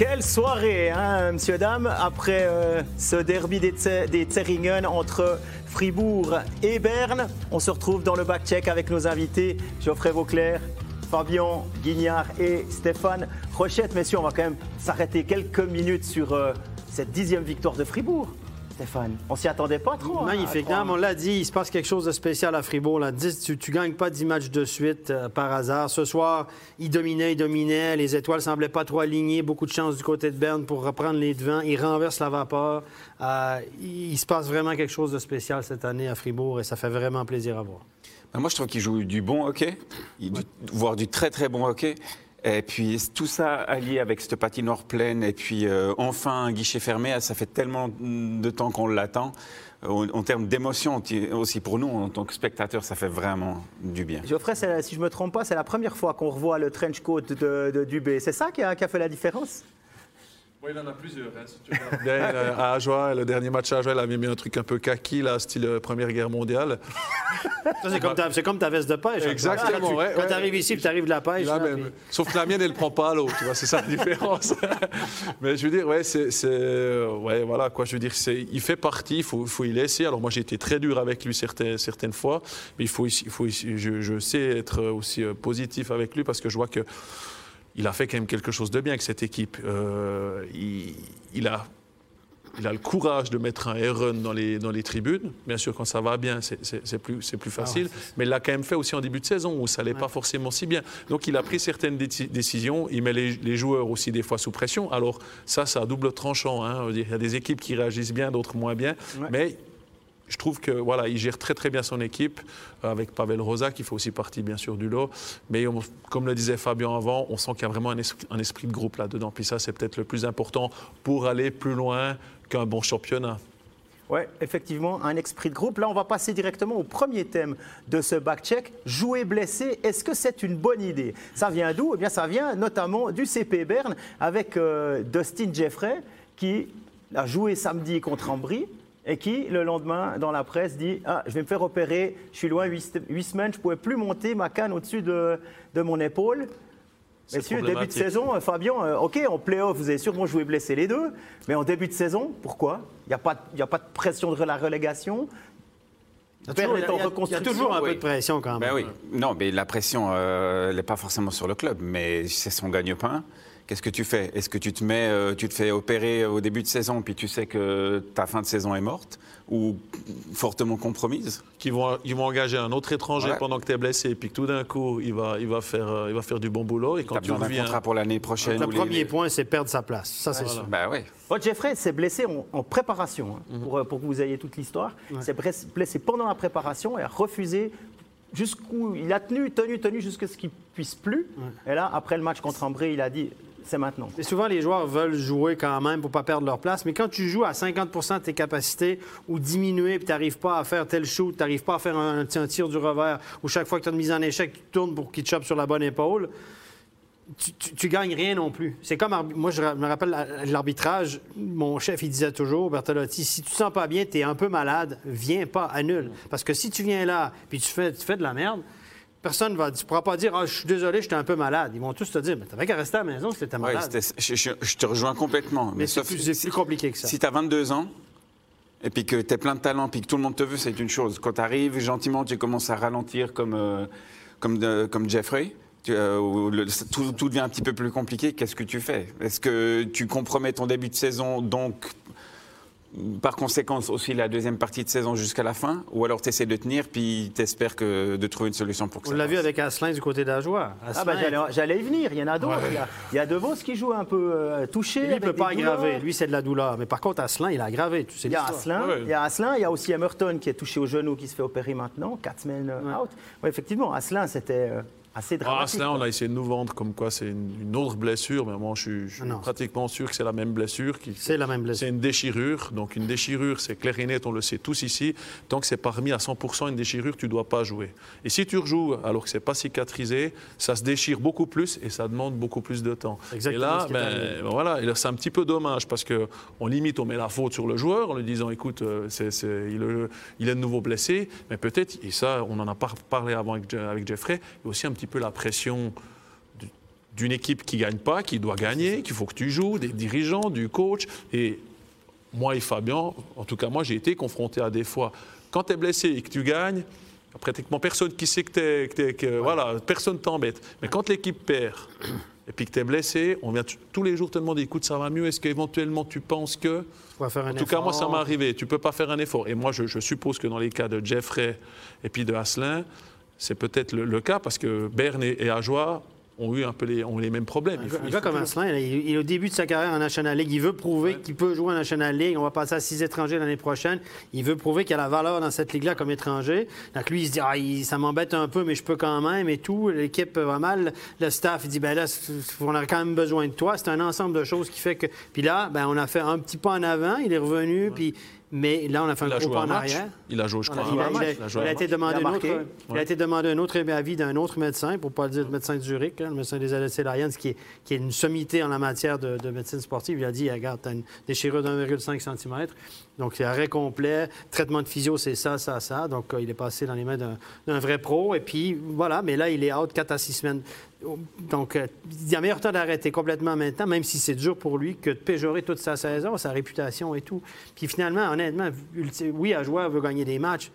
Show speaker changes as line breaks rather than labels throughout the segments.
Quelle soirée, hein, monsieur, après euh, ce derby des, des entre Fribourg et Berne? On se retrouve dans le back-check avec nos invités Geoffrey Vauclair, Fabien Guignard et Stéphane Rochette. Messieurs, on va quand même s'arrêter quelques minutes sur euh, cette dixième victoire de Fribourg. Stéphane. On s'y attendait pas trop.
Hein, Magnifique. on l'a dit, il se passe quelque chose de spécial à Fribourg. Là. tu ne gagnes pas 10 matchs de suite euh, par hasard. Ce soir, ils dominaient, ils dominaient. Les étoiles semblaient pas trop alignées. Beaucoup de chance du côté de Berne pour reprendre les devants. Ils renversent la vapeur. Euh, il se passe vraiment quelque chose de spécial cette année à Fribourg et ça fait vraiment plaisir à voir.
Ben, moi, je trouve qu'ils jouent du bon hockey, voire du très très bon hockey. Et puis tout ça allié avec cette patinoire pleine et puis euh, enfin un guichet fermé, ça fait tellement de temps qu'on l'attend. En, termes d'émotion aussi pour nous en tant que spectateurs, ça fait vraiment du bien.
Geoffrey, si je ne me trompe pas, c'est la première fois qu'on revoit le trench coat de, Dubé. C'est ça qui a fait la différence?
Oui, il en a plusieurs. Hein, si tu bien, à Ajoie, le dernier match à Ajoie, il avait mis un truc un peu kaki, là, style euh, Première Guerre mondiale.
c'est comme, ta veste de pêche.
Hein. Exactement,
ouais, Quand tu arrives ici, tu arrives de la pêche.
Sauf que la mienne, elle ne prend pas à l'eau, tu vois, c'est ça la différence. mais je veux dire, ouais, c'est. Ouais, voilà, quoi, je veux dire, il fait partie, il faut, faut y laisser. Alors, moi, j'ai été très dur avec lui certaines, certaines fois, mais il faut, il faut je, je sais être aussi euh, positif avec lui parce que je vois que il a fait quand même quelque chose de bien avec cette équipe. Euh, il, a, il a le courage de mettre un run dans les, dans les tribunes. Bien sûr, quand ça va bien, c'est plus, plus facile. Ah mais il l'a quand même fait aussi en début de saison où ça n'allait pas forcément si bien. Donc il a pris certaines décisions. Il met les, joueurs aussi des fois sous pression. Alors ça, ça a double tranchant. Hein. Il y a des équipes qui réagissent bien, d'autres moins bien. Mais je trouve que voilà, il gère très très bien son équipe euh, avec Pavel Rosa qui fait aussi partie bien sûr du lot. Mais comme le disait Fabien avant, on sent qu'il y a vraiment un esprit, de groupe là-dedans. Puis ça, c'est peut-être le plus important pour aller plus loin qu'un bon championnat.
Oui, effectivement, un esprit de groupe. Là, on va passer directement au premier thème de ce back-check. Jouer blessé, est-ce que c'est une bonne idée? Ça vient d'où? Eh bien, ça vient notamment du CP Berne avec euh, Dustin Jeffrey qui a joué samedi contre Ambry et qui, le lendemain, dans la presse, dit Ah, je vais me faire opérer, je suis loin, huit, semaines, je ne pouvais plus monter ma canne au-dessus de, de, mon épaule. Messieurs, début de saison, euh, Fabien, euh, OK, en play-off, vous avez sûrement joué blessé les deux, mais en début de saison, pourquoi? Il n'y a, pas, a pas de pression de la relégation?
Il y, a, toujours un peu de pression quand même.
Ben oui. Non, mais la pression, euh, elle n'est pas forcément sur le club, mais c'est son gagne-pain qu'est-ce que tu fais? Est-ce que tu te mets, euh, tu te fais opérer au début de saison, puis tu sais que ta fin de saison est morte ou fortement compromise?
Qui vont, ils vont engager un autre étranger pendant que tu es blessé, et puis que tout d'un coup, il va, il, va faire, euh, il va faire du bon boulot. Et
quand tu reviens... contrat pour l'année prochaine.
Le premier point, c'est perdre sa place. Ça, c'est sûr.
Bah, oui.
Oh, Jeffrey s'est blessé en, préparation, hein, mhm. pour, euh, pour, que vous ayez toute l'histoire. Il s'est blessé pendant la préparation et a refusé jusqu'où il a tenu, tenu, tenu jusqu'à ce qu'il puisse plus. Et là, après le match contre Ambré, il a dit c'est maintenant.
Et souvent, les joueurs veulent jouer quand même pour ne pas perdre leur place. Mais quand tu joues à 50 de tes capacités ou diminuer, puis tu n'arrives pas à faire tel shoot, tu n'arrives pas à faire un, tir du revers, ou chaque fois que tu as une mise en échec, tu tournes pour qu'il te chope sur la bonne épaule, tu, ne gagnes rien non plus. C'est comme, moi, je me rappelle l'arbitrage, mon chef, il disait toujours, Bertolotti, si tu te sens pas bien, tu es un peu malade, viens pas, annule. Parce que si tu viens là, puis tu fais, tu fais de la merde, Personne ne va, tu pourras pas dire ah, je suis désolé, j'étais un peu malade. Ils vont tous te dire mais t'avais qu'à rester à la maison si t'étais malade.
je, te rejoins complètement.
Mais, c'est plus, compliqué que ça.
Si tu as 22 ans et puis que tu es plein de talent puis que tout le monde te veut, c'est une chose. Quand tu arrives gentiment, tu commences à ralentir comme, euh, comme, comme Jeffrey. Euh, tout, tout, devient un petit peu plus compliqué. Qu'est-ce que tu fais? Est-ce que tu compromets ton début de saison donc par conséquent aussi la deuxième partie de saison jusqu'à la fin? Ou alors tu essaies de tenir puis tu espères que, de trouver une solution pour que
On l'a vu avec Asselin du côté d'Ajoie.
Ah bah, j'allais y venir, il y en a d'autres. Il, y a De Vos qui joue un peu euh, touché.
il ne peut pas aggraver, lui c'est de la douleur. Mais par contre Asselin, il a aggravé. Tu sais
il, y a Asselin, il y a Asselin, il y a aussi Emerton qui est touché au genou, qui se fait opérer maintenant, quatre semaines out. effectivement, Asselin c'était... Euh, assez ah,
on a essayé de nous vendre comme quoi c'est une, autre blessure, mais moi je suis, pratiquement sûr que c'est la même blessure.
C'est la même blessure.
C'est une déchirure. Donc une déchirure, c'est clair et net, on le sait tous ici. Donc c'est parmi à 100% une déchirure, tu ne dois pas jouer. Et si tu rejoues alors que c'est pas cicatrisé, ça se déchire beaucoup plus et ça demande beaucoup plus de temps.
Exactement.
Et là, ben, voilà, c'est un petit peu dommage parce qu'on limite, on met la faute sur le joueur en lui disant écoute, euh, il, est de nouveau blessé, mais peut-être, et ça on en a parlé avant avec, avec Jeffrey, il y a aussi un petit peu la pression du, d'une équipe qui gagne pas, qui doit gagner, qu'il faut que tu joues, des dirigeants, du coach. Et moi et Fabien, en tout cas moi, j'ai été confronté à des fois. Quand tu es blessé et que tu gagnes, pratiquement personne qui sait que tu es. Que, Voilà, personne t'embête. Mais quand l'équipe perd et puis que tu es blessé, on vient t- tous les jours te demander écoute, ça va mieux? Est-ce qu'éventuellement tu penses que.
Faire un
En tout cas, moi, ça m'est arrivé. Tu peux pas faire un effort. Et moi, je, je suppose que dans les cas de Jeffrey et puis de Asselin, c'est peut-être le, le cas parce que Berne et, et Ajoie ont eu un peu les, ont les mêmes problèmes.
Un
Il faut- il
gars comme Asselin, il, il est au début de sa carrière en National League. Il veut prouver qu'il peut jouer en National League. On va passer à six étrangers l'année prochaine. Il veut prouver qu'il y a la valeur dans cette ligue-là comme étranger. Donc lui, il se dit, ah, il- ça m'embête un peu, mais je peux quand même et tout. L'équipe va mal. Le staff, il dit, ben là, on a quand même besoin de toi. C'est un ensemble de choses qui fait que. Puis là, ben, on a fait un petit pas en avant. Il est revenu, puis. Mais là, on a fait
Il
un gros pas en arrière.
Il a joué, je crois,
Il a, il a-
Il a
il a été demandé
Il a
un autre, il a été demandé un autre avis d'un autre médecin, pour ne pas le dire le médecin de Zurich, hein, le médecin des LSC Lions, qui est, qui est une sommité en la matière de, de médecine sportive. Il a dit, regarde, tu as une déchirure d'1,5 cm, donc c'est arrêt complet, traitement de physio, c'est ça, ça, ça. Donc euh, il est passé dans les mains d'un d'un vrai pro. Et puis voilà, mais là, il est out 4 à 6 semaines. Donc, euh, il y a meilleur temps d'arrêter complètement maintenant, même si c'est dur pour lui, que de péjorer toute sa saison, sa réputation et tout. Puis finalement, honnêtement, oui, à joueur veut gagner des matchs,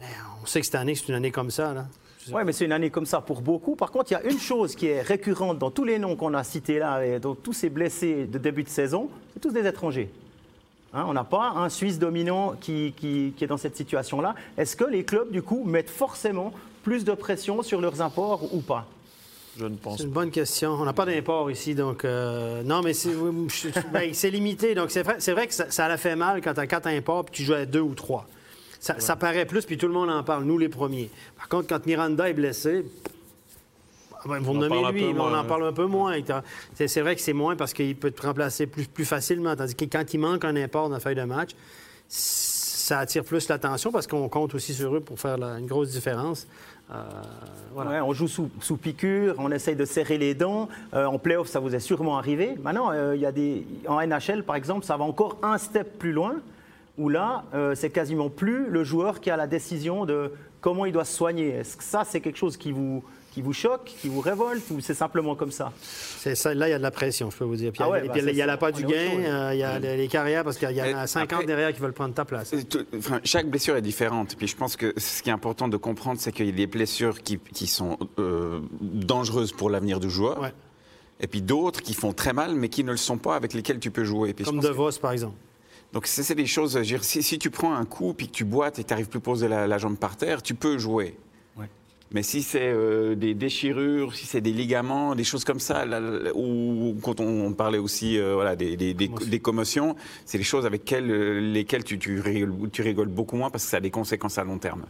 mais on sait que cette année, c'est une année comme ça. Là.
Oui, mais c'est une année comme ça pour beaucoup. Par contre, il y a une chose qui est récurrente dans tous les noms qu'on a cités là, et dans tous ces blessés de début de saison, c'est tous des étrangers. Hein, on n'a pas un Suisse dominant qui, qui- qui est dans cette situation-là. Est-ce que les clubs, du coup, mettent forcément plus de pression sur leurs imports ou pas?
Je ne pense
C'est une bonne question. On n'a pas d'import ici, donc euh, non, mais c'est ben, c'est limité. Donc c'est vrai, c'est vrai que ça, ça la fait mal quand tu as quatre imports puis tu joues à deux ou trois. Ça, ça paraît plus, puis tout le monde en parle, nous les premiers. Par contre, quand Miranda est blessé, ah ben, vous
On
me nommez lui, mais on
moins,
en parle un peu moins. T'a- C'est c'est vrai que c'est moins parce qu'il peut te remplacer plus, plus facilement. Tandis que quand il manque un import dans la feuille de match, ça attire plus l'attention parce qu'on compte aussi sur eux pour faire une grosse différence. Euh, voilà.
On joue sous, sous piqûre, on essaye de serrer les dents. Euh, en playoff, ça vous est sûrement arrivé. Maintenant, euh, y a des, en NHL, par exemple, ça va encore un step plus loin, où là, euh, c'est quasiment plus le joueur qui a la décision de comment il doit se soigner. Est-ce que ça, c'est quelque chose qui vous, qui vous choque, qui vous révolte, ou c'est simplement comme ça
C'est ça, là, il y a de la pression, je peux vous dire. Puis
Ah ouais,
il y a,
bah,
il y a- la pas
On
du gain,
chose.
euh, il y a les, les carrières, parce qu'il y en a
Euh,
50
après-
derrière qui veulent prendre ta place.
Euh, tout- enfin, chaque blessure est différente. Puis je pense que ce qui est important de comprendre, c'est qu'il y a des blessures qui, qui sont euh, dangereuses pour l'avenir du joueur.
Ouais.
Et puis d'autres qui font très mal, mais qui ne le sont pas, avec lesquelles tu peux jouer. Puis
Comme De
que-
Vos, par exemple.
Donc c'est des choses, dire, si, si tu prends un coup, puis que tu boites et que tu n'arrives plus à poser la, la jambe par terre, tu peux jouer. Mais si c'est euh, des déchirures, si c'est des ligaments, des choses comme ça, là, là, ou quand on, on parlait aussi euh, voilà, des, des- des-
Commotion.
des commotions, c'est des choses avec quelles- euh, lesquelles tu, tu rigoles, tu rigoles beaucoup moins parce que ça a des conséquences à long terme.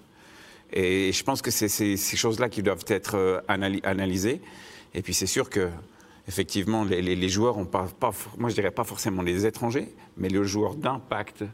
Et je pense que c'est ces choses-là qui doivent être analysées. Et puis c'est sûr que effectivement, les, les- les joueurs ont pas, moi je dirais pas forcément les étrangers, mais les joueurs d'impact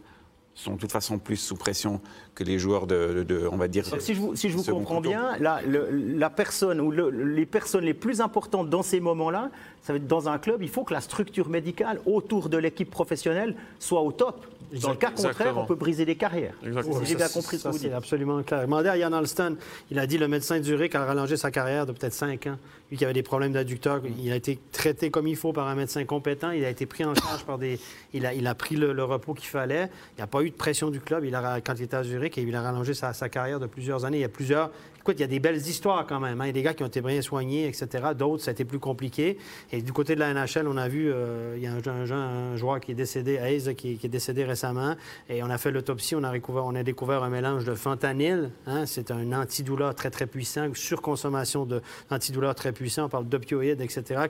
sont de toute façon plus sous pression que les joueurs de, de- de- on va dire.
Donc, si je vous, si je vous
second
comprends
couteau.
bien, la, le- la personne ou le- les personnes les plus importantes dans ces moments-là, ça va être dans un club, il faut que la structure médicale autour de l'équipe professionnelle soit au top. Dans le cas contraire,
Exactement.
on peut briser des carrières.
Exactement.
Si j'ai bien compris ce
ça,
que vous
c'est
dites.
absolument clair. Demandez à Yann Alston, il a dit le médecin Zurich a rallongé sa carrière de peut-être 5 ans. Lui avait des problèmes d'adducteur, il a été traité comme il faut par un médecin compétent, il a été pris en charge par des... Il a, pris le, le repos qu'il fallait, il n'y a pas eu de pression du club il a, quand il était à Zurich et il a rallongé sa, sa carrière de plusieurs années. Il y a plusieurs... Il y a des belles histoires quand même. hein. Il y a des gars qui ont été bien soignés, etc. D'autres, ça a été plus compliqué. Et du côté de la NHL, on a vu, euh, il y a un, joueur qui est décédé, Hayes, qui, est décédé récemment. Et on a fait l'autopsie, on a, découvert, on a découvert un mélange de fentanyl. hein. c'est un antidouleur très, très puissant, surconsommation d'antidouleurs très puissant. On parle d'opioïdes, etc.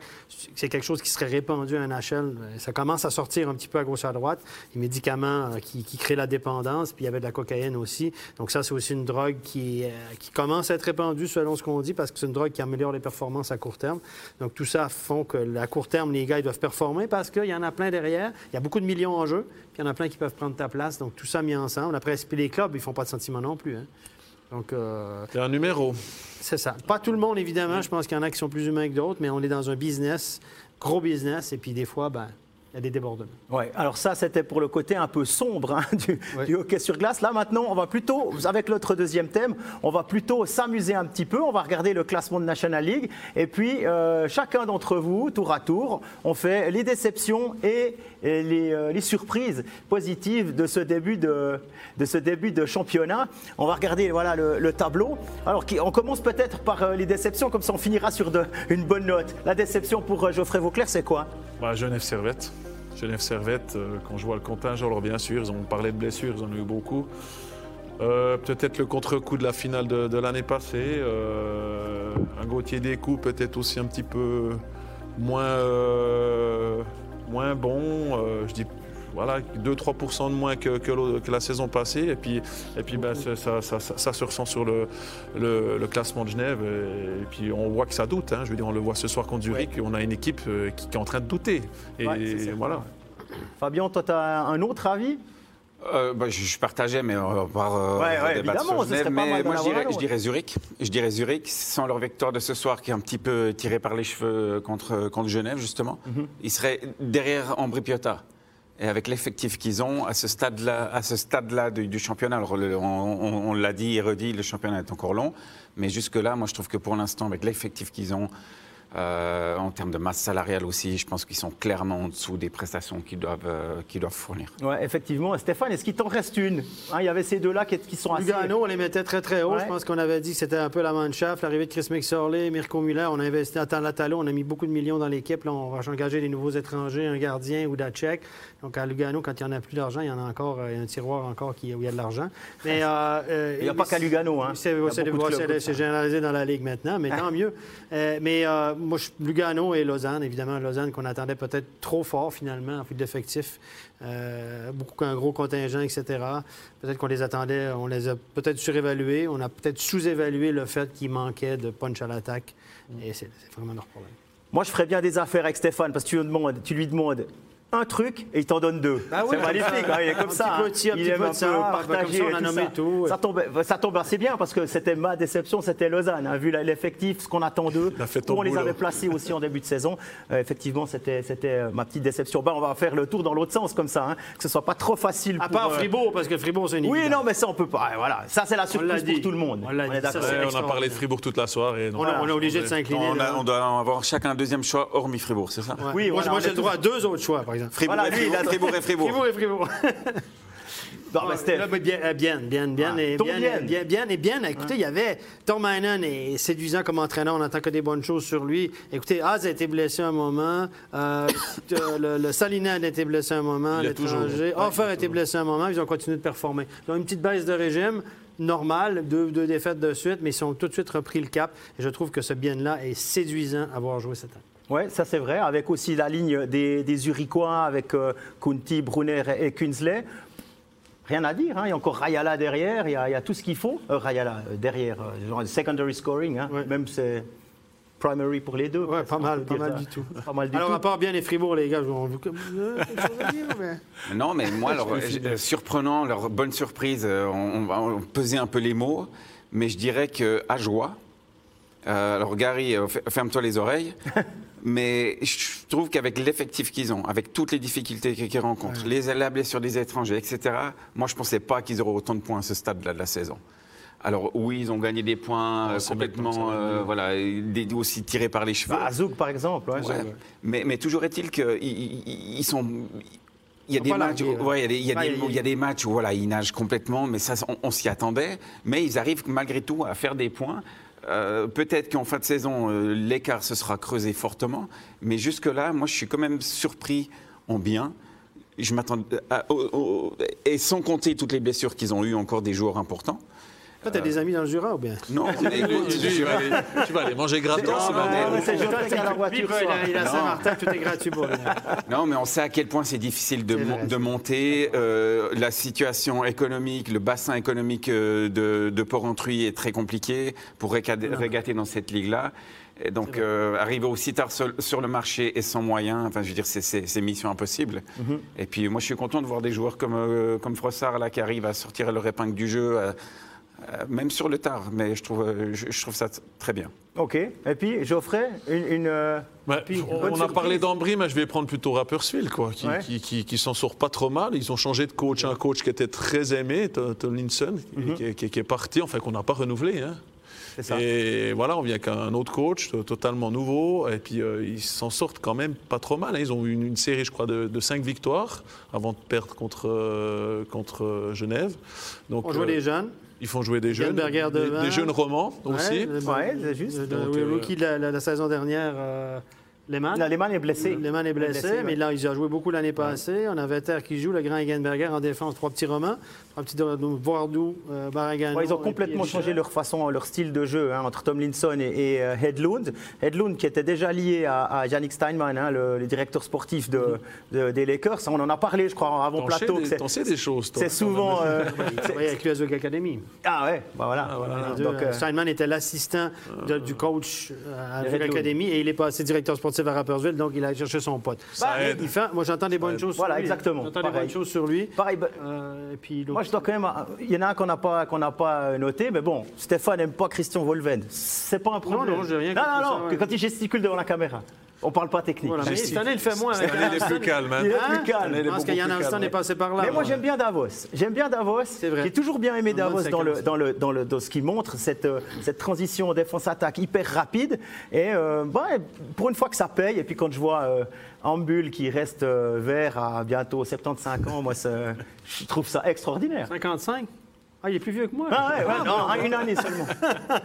C'est quelque chose qui serait répandu à NHL. Ça commence à sortir un petit peu à gauche à droite. Les médicaments euh, qui, qui créent la dépendance, puis il y avait de la cocaïne aussi. Donc ça, c'est aussi une drogue qui, euh, qui commence à être répandue selon ce qu'on dit, parce que c'est une drogue qui améliore les performances à court terme. Donc tout ça font que à court terme, les gars ils doivent performer parce qu'il y en a plein derrière. Il y a beaucoup de millions en jeu, puis il y en a plein qui peuvent prendre ta place. Donc tout ça mis ensemble. Après, puis les clubs, ils font pas de sentiments non plus. hein. Donc, euh,
C'est un numéro.
c'est ça. Pas tout le monde, évidemment. Je pense qu'il y en a qui sont plus humains que d'autres, mais on est dans un business, gros business, et puis des fois, ben, il y a des débordements.
Ouais, alors ça, c'était pour le côté un peu sombre hein, du,
Ouais.
du hockey sur glace. Là, maintenant, on va plutôt, avec notre deuxième thème, on va plutôt s'amuser un petit peu. On va regarder le classement de National League. Et puis, euh, chacun d'entre vous, tour à tour, on fait les déceptions et, et les, euh, les surprises positives de ce début de, de ce début de championnat. On va regarder voilà, le, le tableau. Alors, on commence peut-être par euh, les déceptions, comme ça on finira sur de- une bonne note. La déception pour euh, Geoffrey Vauclair, c'est quoi?
Bah, Genève Servette. Genève Servette, euh, quand je vois le contingent, alors bien sûr, ils ont parlé de blessures, ils en ont eu beaucoup. Euh, peut-être le contre-coup de la finale de, l'année passée. euh, un Gauthier des coups, peut-être aussi un petit peu moins, moins bon. je dis voilà, 2-3% de moins que, que l'au- que la saison passée. Et puis, et puis ben, ça, ça- ça- ça- ça se ressent sur le, le- le classement de Genève. Et, et puis on voit que ça doute. hein. Je veux dire, on le voit ce soir contre Zurich. On a une équipe euh, qui, qui est en train de douter. Et
Ouais,
voilà.
Fabien, toi, tu as un autre avis?
Euh, bah, je, je partageais, mais on va pas euh,
Ouais, ouais,
débattre
évidemment,
sur
ce
Genève,
serait pas
mais moi, je dirais, je Zurich. Je dirais Zurich, sans leur victoire de ce soir qui est un petit peu tiré par les cheveux contre, contre Genève, justement.
Mhm.
Ils seraient derrière Ambry Piotta. Et avec l'effectif qu'ils ont, à ce stade-là, à ce stade-là du, championnat, on- on l'a dit et redit, le championnat est encore long, mais jusque-là, moi je trouve que pour l'instant, avec l'effectif qu'ils ont, euh, en termes de masse salariale aussi, je pense qu'ils sont clairement en dessous des prestations qu'ils doivent, euh, qu'ils doivent fournir.
Ouais, effectivement. Stéphane, est-ce qu'il t'en reste une? Hein, Il y avait ces deux-là qui, qui sont assez.
Lugano, on les mettait très très haut.
Ouais.
Je pense qu'on avait dit que c'était un peu la mannschaft. L'arrivée de Chris McSorley, Mirko Muller, on a investi à Talatalo, on a mis beaucoup de millions dans l'équipe. Là, on va engager des nouveaux étrangers, un gardien ou d'Achek. Donc à Lugano, quand il n'y en a plus d'argent, il y en a encore, euh, il y a un tiroir encore qui, où il y a de l'argent. Mais euh,
Il n'y a pas qu'à Lugano. Hein.
C'est généralisé dans la Ligue maintenant, mais tant mieux. Euh, mais euh, moi, je- Lugano et Lausanne, évidemment, Lausanne qu'on attendait peut-être trop fort finalement en vue d'effectifs. Euh, beaucoup un gros contingent, etc. Peut-être qu'on les attendait, on les a peut-être surévalués, on a peut-être sous-évalué le fait qu'il manquait de punch à l'attaque. Et c'est c'est vraiment leur problème.
Moi, je ferais bien des affaires avec Stéphane parce que tu lui demandes, tu lui demandes un truc et il t'en donne deux.
Ah oui,
c'est magnifique,
ça.
hein, il est comme
Un
ça.
petit
hein.
un
il
petit
aime
peu
un
ça,
peu partager.
comme ça, on
et
a
tout
nommé
ça.
tout.
Ça tombe, ça tombe assez bien parce que c'était ma déception, c'était Lausanne. hein, vu l'effectif, ce qu'on attend d'eux, on les
boulot.
avait placés aussi en début de saison. Euh, effectivement, c'était euh, ma petite déception. Ben, on va faire le tour dans l'autre sens comme ça, hein, que ce soit pas trop facile.
À
pour,
part
euh,
Fribourg, parce que Fribourg, c'est une
Oui, non, mais ça, on peut pas. Voilà, ça, c'est la surprise pour tout le monde.
On ça,
a parlé de Fribourg toute la soirée.
On, est obligé de s'incliner.
On, on doit avoir chacun un deuxième choix hormis Fribourg, c'est ça?
Oui,
moi, j'ai le droit à deux autres choix, par exemple.
Fribourg,
Voilà,
et
lui, il a-
Fribourg, Fribourg et Fribourg.
Fribourg et Fribourg. Bien, euh, bien, bien, bien,
Ah,
et bien,
bien.
bien, bien, et bien. Écoutez, il y avait Tom Heinen est séduisant comme entraîneur. On n'entend que des bonnes choses sur lui. Écoutez, Az a été blessé un moment. Euh, le, le Salinan a été blessé un moment. L'étranger. Offer a été blessé un moment. Ils ont continué de performer. Ils ont une petite baisse de régime normale, deux, deux défaites de suite, mais ils ont tout de suite repris le cap. Et je trouve que ce bien-là est séduisant à voir jouer cette année.
Oui, ça c'est vrai, avec aussi la ligne des, des Uriquois, avec euh, Kunti, Brunner et, et Kunzley. Rien à dire, hein. il y a encore Rayala derrière, il y a, il y a tout ce qu'il faut. Euh, Rayala euh, derrière, euh, genre secondary scoring, hein.
Ouais.
même c'est primary pour les deux.
Ouais, pas mal, pas mal du tout.
Pas mal du
Alors,
tout.
à part bien les Fribourg, les gars, je vous mais-
Non, mais moi, alors, surprenant, leur bonne surprise, on, on va peser un peu les mots, mais je dirais que à joie. euh, alors, Gary, ferme-toi les oreilles. mais je trouve qu'avec l'effectif qu'ils ont, avec toutes les difficultés qu'ils rencontrent, les, la blessure des étrangers, etc., moi, je ne pensais pas qu'ils auraient autant de points à ce stade-là de la saison. Alors oui, ils ont gagné des points euh, complètement, euh, voilà, des, aussi tirés par les cheveux.
Bah, Azouk, par exemple. ouais.
Ouais. Mais, mais toujours est-il qu'ils ils, ils sont. Il y a des matchs, il y a des où voilà, ils nagent complètement, mais ça, on, on s'y attendait. Mais ils arrivent malgré tout à faire des points. Euh, Peut-être qu'en fin de saison, euh, l'écart se sera creusé fortement, mais jusque-là, moi, je suis quand même surpris en bien. Je m'attends au- et sans compter toutes les blessures qu'ils ont eues, encore des joueurs importants.
Toi, t'as des amis dans le Jura ou bien?
Non,
Tu, tu vas aller, tu vas aller manger gratos.
C'est Geoffrey qui a la voiture.
Vivre, il a- il a
Non.
Saint-Martin, tout est gratuit pour lui.
Non, mais on sait à quel point c'est difficile de, monter. Euh, la situation économique, le bassin économique euh, de, de Port-Entruy est très compliqué pour régater, dans cette ligue-là. Et donc, euh, arriver aussi tard sur, sur le marché et sans moyens, enfin, je veux dire, c'est- mission impossible.
Mhm.
Et puis, moi, je suis content de voir des joueurs comme, euh, comme Frossard, là, qui arrivent à sortir leur épingle du jeu, à, Euh, même sur le tard, mais je trouve, euh, je, je trouve ça très bien.
Ok. Et puis, Geoffrey, une. une, euh, puis,
on, a parlé d'Ambry, mais je vais prendre plutôt Rapperswil, quoi, qui,
Ouais.
qui, qui- qui s'en sort pas trop mal. Ils ont changé de coach, un coach qui était très aimé, To- Tomlinson,
Mhm.
qui, qui- qui est parti, enfin qu'on n'a pas renouvelé. hein.
C'est ça.
Et voilà, on vient qu'un autre coach to- totalement nouveau, et puis euh, ils s'en sortent quand même pas trop mal. hein. Ils ont eu une, une série, je crois, de, de cinq victoires avant de perdre contre, euh, contre Genève. Donc,
On joue
euh,
des jeunes.
Ils font jouer des jeunes, des, jeunes romans aussi.
Ouais,
Ouais, c'est juste.
le-
Donc,
oui,
euh,
rookie de la, la- la saison dernière, euh, Lehmann?
Non, Lehmann est blessé.
Lehmann est blessé,
Blessé, ouais.
mais là, il a joué beaucoup l'année passée. On a Vetter qui joue, le grand Egenberger en défense, trois petits romans. Trois petits Vardou, euh, Baragano.
Ouais, ils ont complètement changé leur façon, leur style de jeu hein, entre Tomlinson et, et, euh, Hedlund. Hedlund qui était déjà lié à, à Yannick Steinman, hein, le, le directeur sportif de, de- des Lakers. On en a parlé, je crois, avant
T'en sais
plateau.
des- choses, toi.
C'est souvent. euh,
Il travaillait avec l'USOG Academy.
ah ouais, bah voilà.
Les deux,
Donc, euh,
Steinman était l'assistant du coach euh, à
Bull.
Academy et il est passé directeur sportif à Rapperswil, donc il a cherché son pote.
Bah,
aide.
Il fait, moi, j'entends des bonnes choses
Voilà,
sur lui.
exactement,
J'entends des bonnes choses sur lui.
pareil, bah,
Euh, et puis,
Moi, je dois quand même. Il y en a un qu'on n'a pas, qu'on n'a pas noté, mais bon, Stéphane n'aime pas Christian Volven. C'est pas un problème.
non, j'ai rien
Non,
contre
non,
ça,
non,
ouais.
quand il gesticule devant la caméra. On parle pas technique.
Voilà, mais
Gestique.
cette année, il fait moins
Cette année, il est plus calme. hein.
Il est
Hein
plus calme.
Pense
beaucoup
qu'il y a un instant est passé par là.
Mais moi j'aime bien Davos. J'aime bien Davos.
vrai.
J'ai toujours bien aimé Davos dans, le, dans, le, dans, le, dans ce qui montre cette, euh, cette transition défense-attaque hyper rapide. Et euh, bah, pour une fois que ça paye, et puis quand je vois euh, Ambul qui reste euh, vert à bientôt 75 ans, moi je trouve ça extraordinaire.
55 Ah, il est plus vieux que moi.
Ah ouais, ouais, non, une année seulement.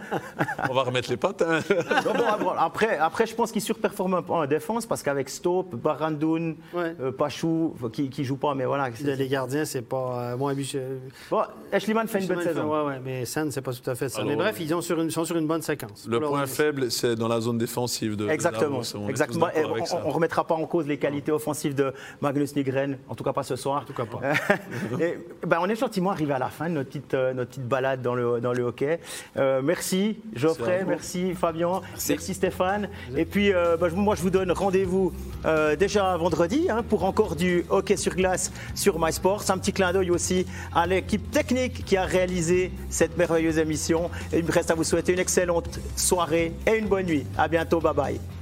On va remettre les pattes. hein.
Non, bon, bon, après, après, je pense qu'il surperforme un peu en défense parce qu'avec Stope, Barandoun,
Ouais.
euh, Pachou, qui, qui joue pas, mais voilà.
Les gardiens, c'est pas euh, habitué.
Bon, Ashleyman fait une bonne saison.
Ouais, ouais, mais Sand, c'est pas tout à fait ça.
Alors,
mais bref, ils sont sur une, sont sur une bonne séquence.
Le point faible, c'est dans la zone défensive de de
Exactement.
On tous
Exactement. on ne remettra pas en cause les qualités offensives de Magnus Nygren, en tout cas pas ce soir. En
tout cas pas.
Et, ben, on est gentiment arrivé à la fin de notre petite, euh, notre petite balade dans le, dans le hockey. Euh, merci Geoffrey, merci, Fabien, merci, Stéphane. Et puis euh, je- moi je vous donne rendez-vous déjà vendredi hein, pour encore du hockey sur glace sur MySports. Un petit clin d'œil aussi à l'équipe technique qui a réalisé cette merveilleuse émission. Et il me reste à vous souhaiter une excellente soirée et une bonne nuit. À bientôt, bye bye.